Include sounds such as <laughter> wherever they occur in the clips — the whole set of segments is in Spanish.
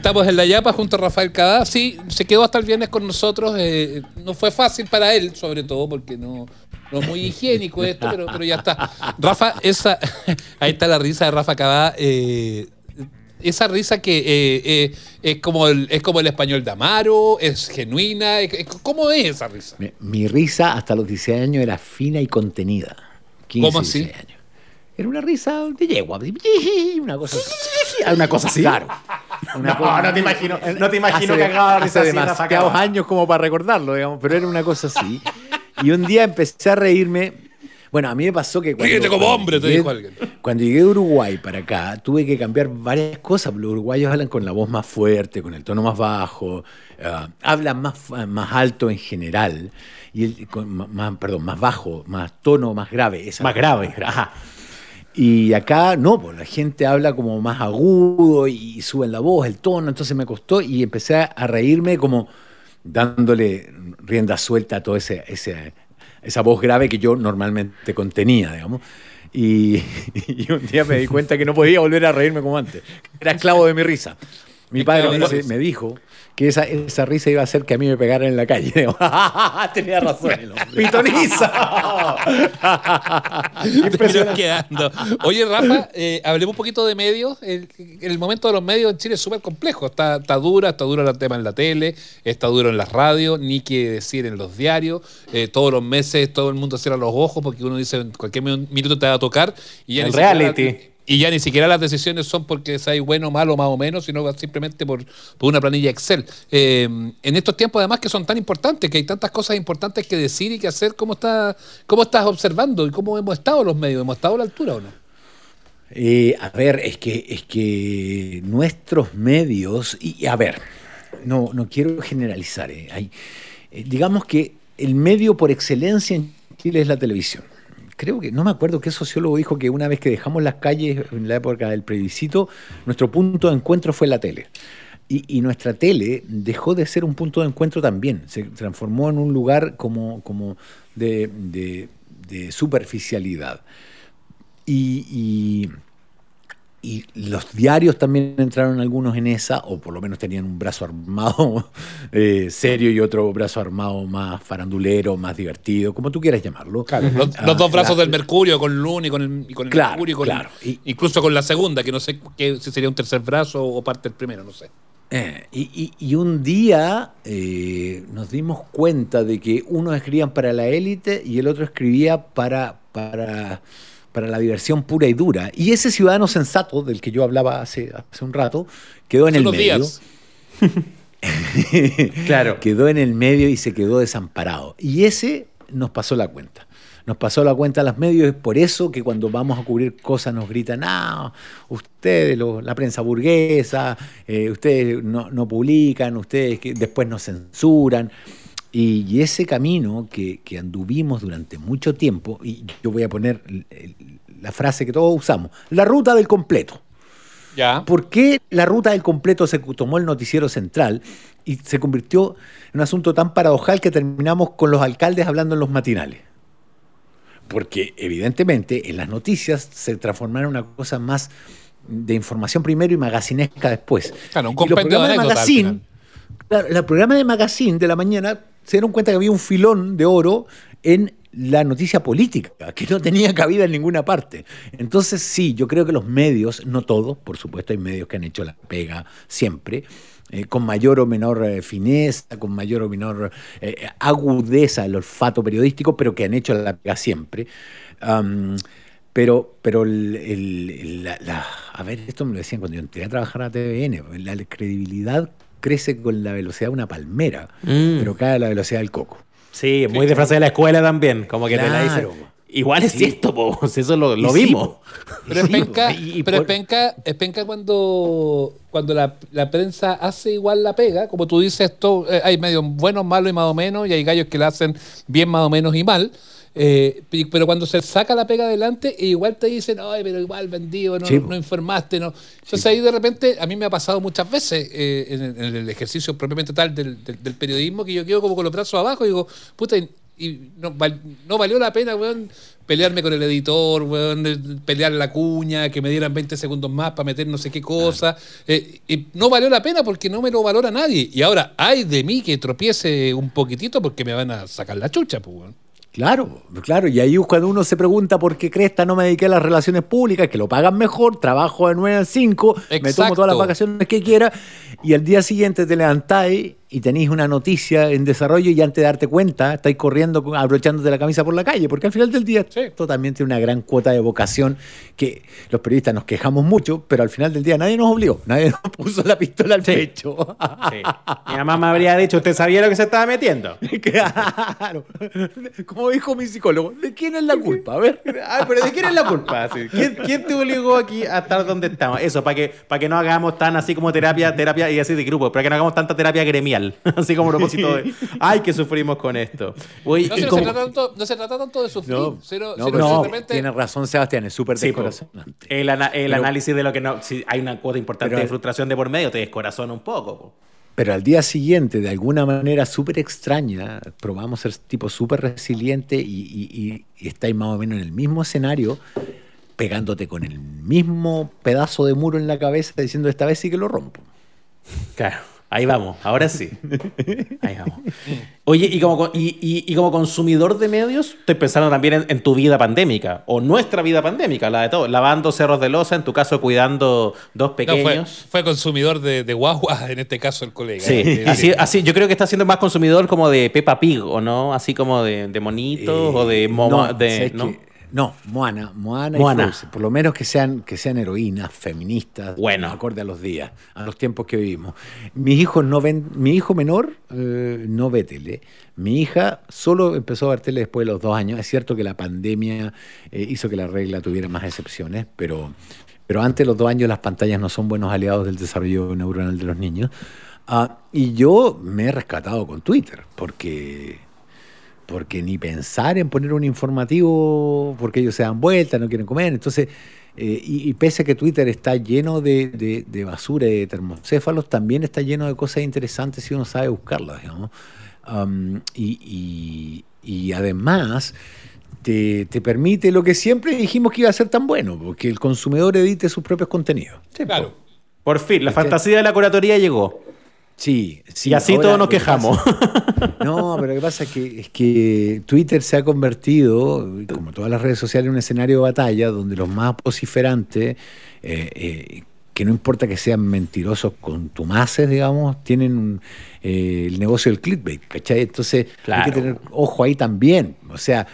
Estamos en la Yapa junto a Rafael Cadá. Sí, se quedó hasta el viernes con nosotros. eh, no fue fácil para él, sobre todo porque no, no es muy higiénico esto, pero, pero ya está. Rafa, esa, <laughs> ahí está la risa de Rafa Cadá. eh, esa risa que eh, eh, es, como el, es como el español de Amaro, es genuina. es- ¿Cómo es esa risa? Mi, mi risa hasta los 16 años era fina y contenida. 15, ¿Cómo así? 16 años. Era una risa de yegua. <laughs> Una cosa así. <laughs> ¿Una cosa así? Claro. Una No, cosa- no te imagino, no te imagino hace, que haga hace demasiados años como para recordarlo, digamos, pero era una cosa así. Y un día empecé a reírme. Bueno, a mí me pasó que cuando, como cuando hombre, te llegué- dijo alguien. Cuando llegué de Uruguay para acá, tuve que cambiar varias cosas. Los uruguayos hablan con la voz más fuerte, con el tono más bajo, ah, hablan más, más alto en general, y el- con más, perdón, más bajo, más tono, más grave. esa- Más grave. Ajá. Y acá no, pues la gente habla como más agudo y suben la voz, el tono, entonces me costó y empecé a reírme como dándole rienda suelta a toda ese, esa voz grave que yo normalmente contenía, digamos. Y, <laughs> y un día me di cuenta que no podía volver a reírme como antes. Era esclavo de mi risa. Mi padre me, dice- dijo que esa, esa risa iba a hacer que a mí me pegaran en la calle. <laughs> Tenía razón el hombre. ¡Pitoniza! <laughs> Quedando. Oye, Rafa, eh, hablemos un poquito de medios. El, el momento de los medios en Chile es súper complejo. Está, está dura, está duro el tema en la tele, está duro en las radios, ni que decir en los diarios. Eh, todos los meses todo el mundo cierra los ojos porque uno dice en cualquier mi- minuto te va a tocar. Y siquiera reality. Y ya ni siquiera las decisiones son porque seas bueno, malo, más o menos, sino simplemente por, por una planilla Excel. Eh, en estos tiempos, además, que son tan importantes, que hay tantas cosas importantes que decir y que hacer, ¿cómo, está, cómo estás observando y cómo hemos estado los medios? ¿Hemos estado a la altura o no? Eh, a ver, es que, es que nuestros medios, y a ver, no, no quiero generalizar, eh, hay- eh, digamos que el medio por excelencia en Chile es la televisión. Creo que, no me acuerdo qué sociólogo dijo que una vez que dejamos las calles en la época del plebiscito, nuestro punto de encuentro fue la tele. Y, nuestra tele dejó de ser un punto de encuentro también, se transformó en un lugar como, como de, superficialidad. Y- y los diarios también entraron algunos en esa, o por lo menos tenían un brazo armado <laughs> eh, serio y otro brazo armado más farandulero, más divertido, como tú quieras llamarlo. Los, Ah, los dos brazos la- del Mercurio, con Luna y con el, y con el Claro, Mercurio, con- claro. Incluso con la segunda, que no sé qué, si sería un tercer brazo o parte del primero, no sé. Eh, y, y- y un día eh, nos dimos cuenta de que uno escribían para la élite y el otro escribía para, para, para la diversión pura y dura. Y ese ciudadano sensato del que yo hablaba hace, hace un rato quedó en Hace el unos medio. días. <laughs> Claro. quedó en el medio y se quedó desamparado. Y ese nos pasó la cuenta. Nos pasó la cuenta a los medios, es por eso que cuando vamos a cubrir cosas nos gritan, ah, ustedes, lo- la prensa burguesa, eh, ustedes no, no publican, ustedes que después nos censuran. Y, ese camino que, que anduvimos durante mucho tiempo, y yo voy a poner el- el- la frase que todos usamos, la ruta del completo. Ya. ¿Por qué la ruta del completo se tomó el noticiero central y se convirtió en un asunto tan paradojal que terminamos con los alcaldes hablando en los matinales? Porque evidentemente en las noticias se transformaron en una cosa más de información primero y magazinesca después. Claro, un Y los compendio de de magazine, claro, los programas de magazine de la mañana se dieron cuenta que había un filón de oro en la noticia política, que no tenía cabida en ninguna parte. Entonces, sí, yo creo que los medios, no todos, por supuesto, hay medios que han hecho la pega siempre, eh, con mayor o menor eh, fineza, con mayor o menor eh, agudeza el olfato periodístico, pero que han hecho la pega siempre. Pero, pero el- a ver, esto me lo decían cuando yo entré a trabajar a TVN, la credibilidad crece con la velocidad de una palmera, Mm. pero cae a la velocidad del coco. Sí, muy de frase de la escuela también. Como que te la dice. Claro. Igual es cierto, po. <laughs> eso lo, lo sí, vimos. Pero es Sí, penca. Y- pero es penca, es penca cuando, cuando la, la prensa hace igual la pega, como tú dices, todo, eh, hay medios buenos, malos y más o menos, y hay gallos que la hacen bien más o menos y mal. Eh, pero cuando se saca la pega adelante, igual te dicen, ay, pero igual vendido, no, informaste. no Entonces ahí de repente, a mí me ha pasado muchas veces eh, en, el, en el ejercicio propiamente tal del, del- del periodismo, que yo quedo como con los brazos abajo y digo, puta, y, y no, val- no valió la pena, weón, pelearme con el editor, weón, pelear la cuña, que me dieran 20 segundos más para meter no sé qué cosa. Eh, y no valió la pena porque no me lo valora nadie. Y ahora, hay de mí que tropiece un poquitito porque me van a sacar la chucha, pues, weón. Claro, claro, y ahí cuando uno se pregunta por qué cresta no me dediqué a las relaciones públicas, que lo pagan mejor, trabajo de 9 a 5, me tomo todas las vacaciones que quiera, y al día siguiente te levantáis y tenéis una noticia en desarrollo y antes de darte cuenta, estáis corriendo, abrochándote la camisa por la calle, porque al final del día Sí. esto también tiene una gran cuota de vocación que los periodistas nos quejamos mucho, pero al final del día nadie nos obligó, nadie nos <laughs> puso la pistola al Sí. pecho. Sí. Mi mamá me habría dicho, ¿usted sabía lo que se estaba metiendo? <laughs> claro, como dijo mi psicólogo, ¿de quién es la culpa? A ver. Ay, pero ¿de quién es la culpa? ¿Quién, quién te obligó aquí a estar donde estamos? Eso, para que, para que no hagamos tan así como terapia, terapia y así de grupo, para que no hagamos tanta terapia gremial. <laughs> Así como a propósito de, ay, que sufrimos con esto. No, y se, no como- se trata tanto, no se trata tanto de sufrir, No, sino, no, sino pero simplemente- Tienes razón, Sebastián, es súper Sí, descorazonante. el, ana- el Pero- análisis de lo que no. Si hay una cuota importante Pero- de frustración de por medio, te descorazona un poco. po. Pero al día siguiente, de alguna manera súper extraña, probamos ser tipo súper resiliente y, y, y- y estáis más o menos en el mismo escenario, pegándote con el mismo pedazo de muro en la cabeza, diciendo esta vez sí que lo rompo. Claro, ahí vamos, ahora sí. Ahí vamos. Oye, y como, co- y, y- y como consumidor de medios, estoy pensando también en, en tu vida pandémica, o nuestra vida pandémica, la de todos, lavando cerros de losa, en tu caso cuidando dos No, pequeños. fue, fue consumidor de, de guagua, en este caso el colega. Sí, Eh, así, así, yo creo que está siendo más consumidor como de Peppa Pig, ¿o no? Así como de, de monitos o de... Eh, Momo- no, de ¿sabes ¿no? No, Moana, Moana, Moana. y Frozen. Por lo menos que sean, que sean heroínas, feministas, Bueno. acorde a los días, a los tiempos que vivimos. Mis hijos no ven, mi hijo menor eh, no ve tele. Mi hija solo empezó a ver tele después de los dos años. Es cierto que la pandemia eh, hizo que la regla tuviera más excepciones, pero, pero antes de los dos años las pantallas no son buenos aliados del desarrollo neuronal de los niños. Ah, y yo me he rescatado con Twitter, porque porque ni pensar en poner un informativo porque ellos se dan vuelta, no quieren comer. Entonces, eh, y, y pese a que Twitter está lleno de, de- de basura y de termocéfalos, también está lleno de cosas interesantes si uno sabe buscarlas, digamos. Um, y, y- y además te, te permite lo que siempre dijimos que iba a ser tan bueno, porque el consumidor edite sus propios contenidos. Sí, Claro. po. Por fin, la fantasía de la curatoría llegó. Sí, sí. y así ahora todos nos quejamos. pasa- <laughs> no, pero lo que pasa es que, es que Twitter se ha convertido, como todas las redes sociales, en un escenario de batalla donde los más vociferantes, eh, eh, que no importa que sean mentirosos contumaces, digamos, tienen un, eh, el negocio del clickbait, ¿cachai? Entonces hay que tener ojo ahí también. O sea,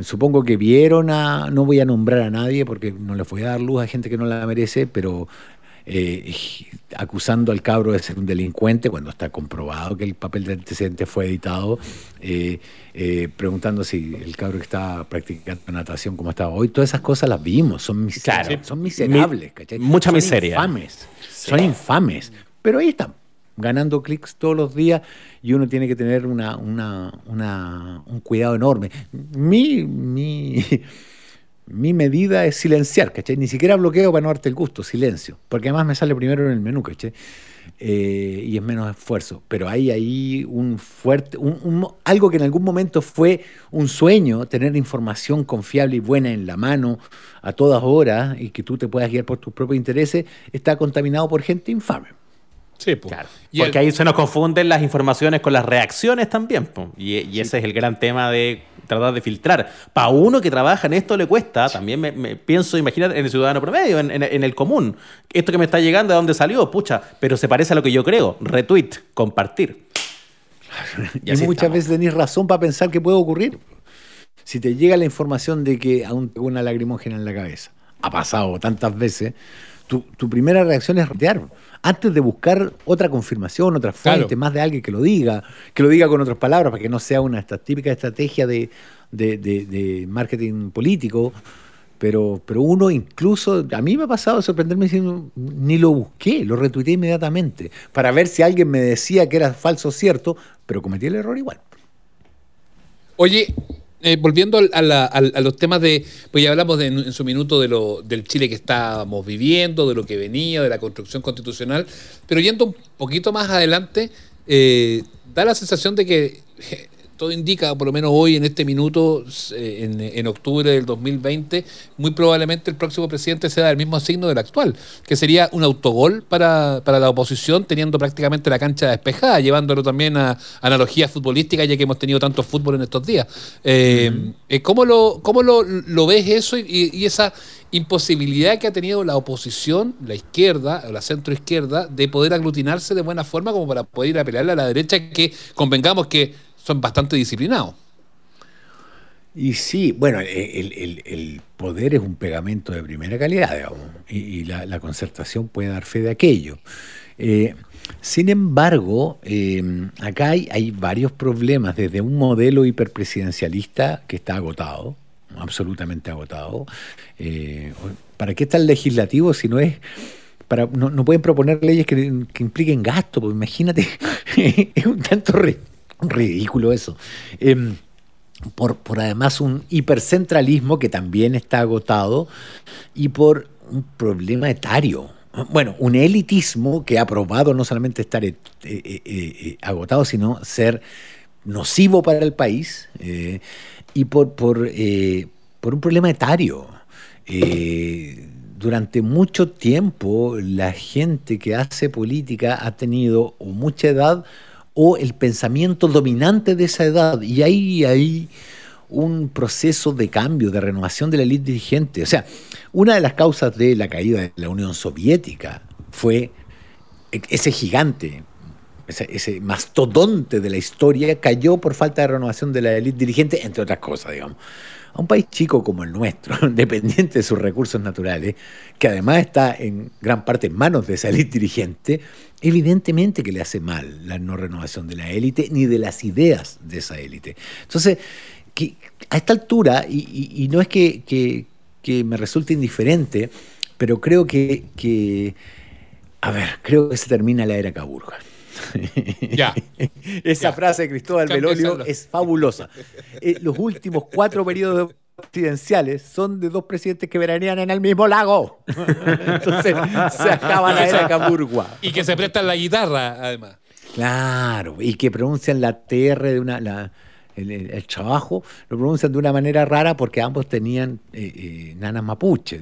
supongo que vieron a, no voy a nombrar a nadie porque no les voy a dar luz a gente que no la merece, pero eh, acusando al cabro de ser un delincuente cuando está comprobado que el papel de antecedente fue editado, eh, eh, preguntando si el cabro que estaba practicando natación como estaba hoy, todas esas cosas las vimos, son, mis- Claro. son miserables, ¿cachai? Mucha Son miseria. Infames, son infames, pero ahí están ganando clics todos los días y uno tiene que tener una, una- una- un cuidado enorme. Mi, mi, mi medida es silenciar, ¿cachai? Ni siquiera bloqueo para no darte el gusto, silencio. Porque además me sale primero en el menú, ¿cachai? Eh, y es menos esfuerzo. Pero hay ahí un fuerte, un- un- algo que en algún momento fue un sueño, tener información confiable y buena en la mano a todas horas y que tú te puedas guiar por tus propios intereses, está contaminado por gente infame. Sí, po. Claro. Y Porque el- ahí se nos confunden las informaciones con las reacciones también. po. Y, y ese es el gran tema de tratar de filtrar. Para uno que trabaja en esto le cuesta, también me, me pienso, imagínate, en el ciudadano promedio, en, en- en el común. Esto que me está llegando, ¿de dónde salió? Pucha, pero se parece a lo que yo creo. Retweet, compartir. <laughs> Y, muchas estamos. veces tenés razón para pensar que puede ocurrir. Si te llega la información de que aún tengo una lagrimógena en la cabeza, ha pasado tantas veces, tu, tu primera reacción es retear. Antes de buscar otra confirmación, otra fuente, Claro. más de alguien que lo diga, que lo diga con otras palabras, para que no sea una esta típica estrategia de, de- de- de marketing político. Pero, pero uno incluso, a mí me ha pasado de sorprenderme diciendo, ni lo busqué, lo retuiteé inmediatamente, para ver si alguien me decía que era falso o cierto, pero cometí el error igual. Oye, eh, volviendo a, la- los temas de, pues ya hablamos en su minuto de lo, del Chile que estábamos viviendo, de lo que venía, de la construcción constitucional, pero yendo un poquito más adelante, eh, da la sensación de que todo indica, por lo menos hoy en este minuto, en, octubre del 2020, muy probablemente el próximo presidente sea del mismo signo del actual, que sería un autogol para, la oposición, teniendo prácticamente la cancha despejada, llevándolo también a analogías futbolísticas, ya que hemos tenido tanto fútbol en estos días. Eh, eh, ¿Cómo, lo, cómo lo, ves eso y, esa imposibilidad que ha tenido la oposición, la izquierda o la centroizquierda, de poder aglutinarse de buena forma como para poder ir a pelearle a la derecha, que convengamos que son bastante disciplinados? Y sí, bueno, el, poder es un pegamento de primera calidad, digamos, y, la, concertación puede dar fe de aquello. Eh, sin embargo, eh, acá hay, varios problemas, desde un modelo hiperpresidencialista que está agotado, absolutamente agotado. Eh, ¿Para qué está el legislativo si no es... Para, no, pueden proponer leyes que, impliquen gasto, pues imagínate, <laughs> es un tanto ridículo eso. Em, por, por además un hipercentralismo que también está agotado y por un problema etario bueno, un elitismo que ha probado no solamente estar eh, eh, eh, agotado, sino ser nocivo para el país y por, por, un problema etario. durante mucho tiempo la gente que hace política ha tenido mucha edad o el pensamiento dominante de esa edad y ahí hay un proceso de cambio, de renovación de la élite dirigente. O sea, una de las causas de la caída de la Unión Soviética fue ese gigante, ese, mastodonte de la historia, cayó por falta de renovación de la élite dirigente, entre otras cosas, digamos. A un país chico como el nuestro, <laughs> dependiente de sus recursos naturales, que además está en gran parte en manos de esa élite dirigente, evidentemente que le hace mal la no renovación de la élite ni de las ideas de esa élite. Entonces, que a esta altura, y, no es que, me resulte indiferente, pero creo que, a ver, creo que se termina la era Caburga. <laughs> Ya. Esa frase de Cristóbal Belolio es fabulosa. Eh, los últimos cuatro periodos presidenciales son de dos presidentes que veranean en el mismo lago. <laughs> Entonces se acaba la era Caburgua. Y que se prestan la guitarra, además. Claro, y que pronuncian la TR de una. La, el, trabajo, lo pronuncian de una manera rara porque ambos tenían eh, eh, nanas mapuche.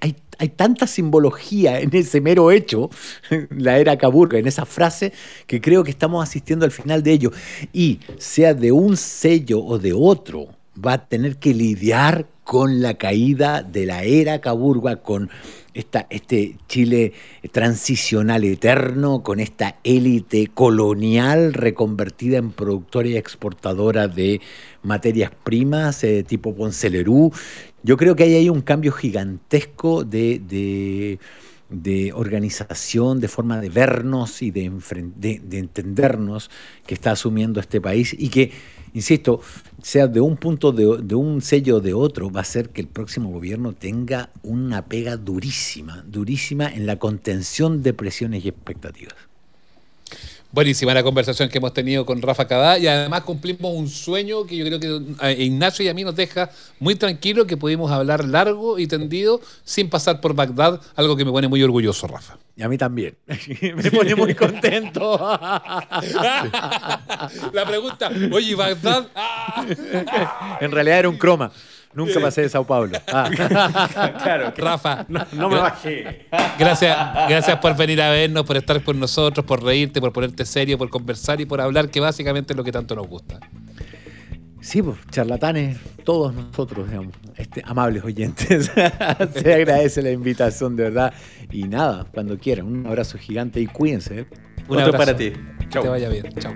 Hay, hay, tanta simbología en ese mero hecho, <laughs> la era Caburga, en esa frase, que creo que estamos asistiendo al final de ello. Y sea de un sello o de otro, va a tener que lidiar con la caída de la era Caburga, con esta, este Chile transicional eterno, con esta élite colonial reconvertida en productora y exportadora de materias primas eh, tipo Poncelerú. Yo creo que hay ahí un cambio gigantesco de, organización, de forma de vernos y de, de entendernos que está asumiendo este país y que insisto, sea de un punto, de, un sello o de otro, va a ser que el próximo gobierno tenga una pega durísima, durísima en la contención de presiones y expectativas. Buenísima la conversación que hemos tenido con Rafa Cadá y además cumplimos un sueño que yo creo que Ignacio y a mí nos deja muy tranquilo que pudimos hablar largo y tendido sin pasar por Bagdad, algo que me pone muy orgulloso, Rafa. Y a mí también. <laughs> me pone muy contento. <laughs> la pregunta, oye, Bagdad. <laughs> en realidad era un croma. Nunca pasé de Sao Paulo. Ah. <laughs> claro, Rafa, no, me bajé. Gracias, gracias por venir a vernos, por estar con nosotros, por reírte, por ponerte serio, por conversar y por hablar, que básicamente es lo que tanto nos gusta. Sí, pues, charlatanes, todos nosotros, digamos, este, amables oyentes. <laughs> Se agradece la invitación, de verdad. Y nada, cuando quieran, un abrazo gigante y cuídense. ¿eh? Un abrazo para ti. Que te vaya bien. Chao.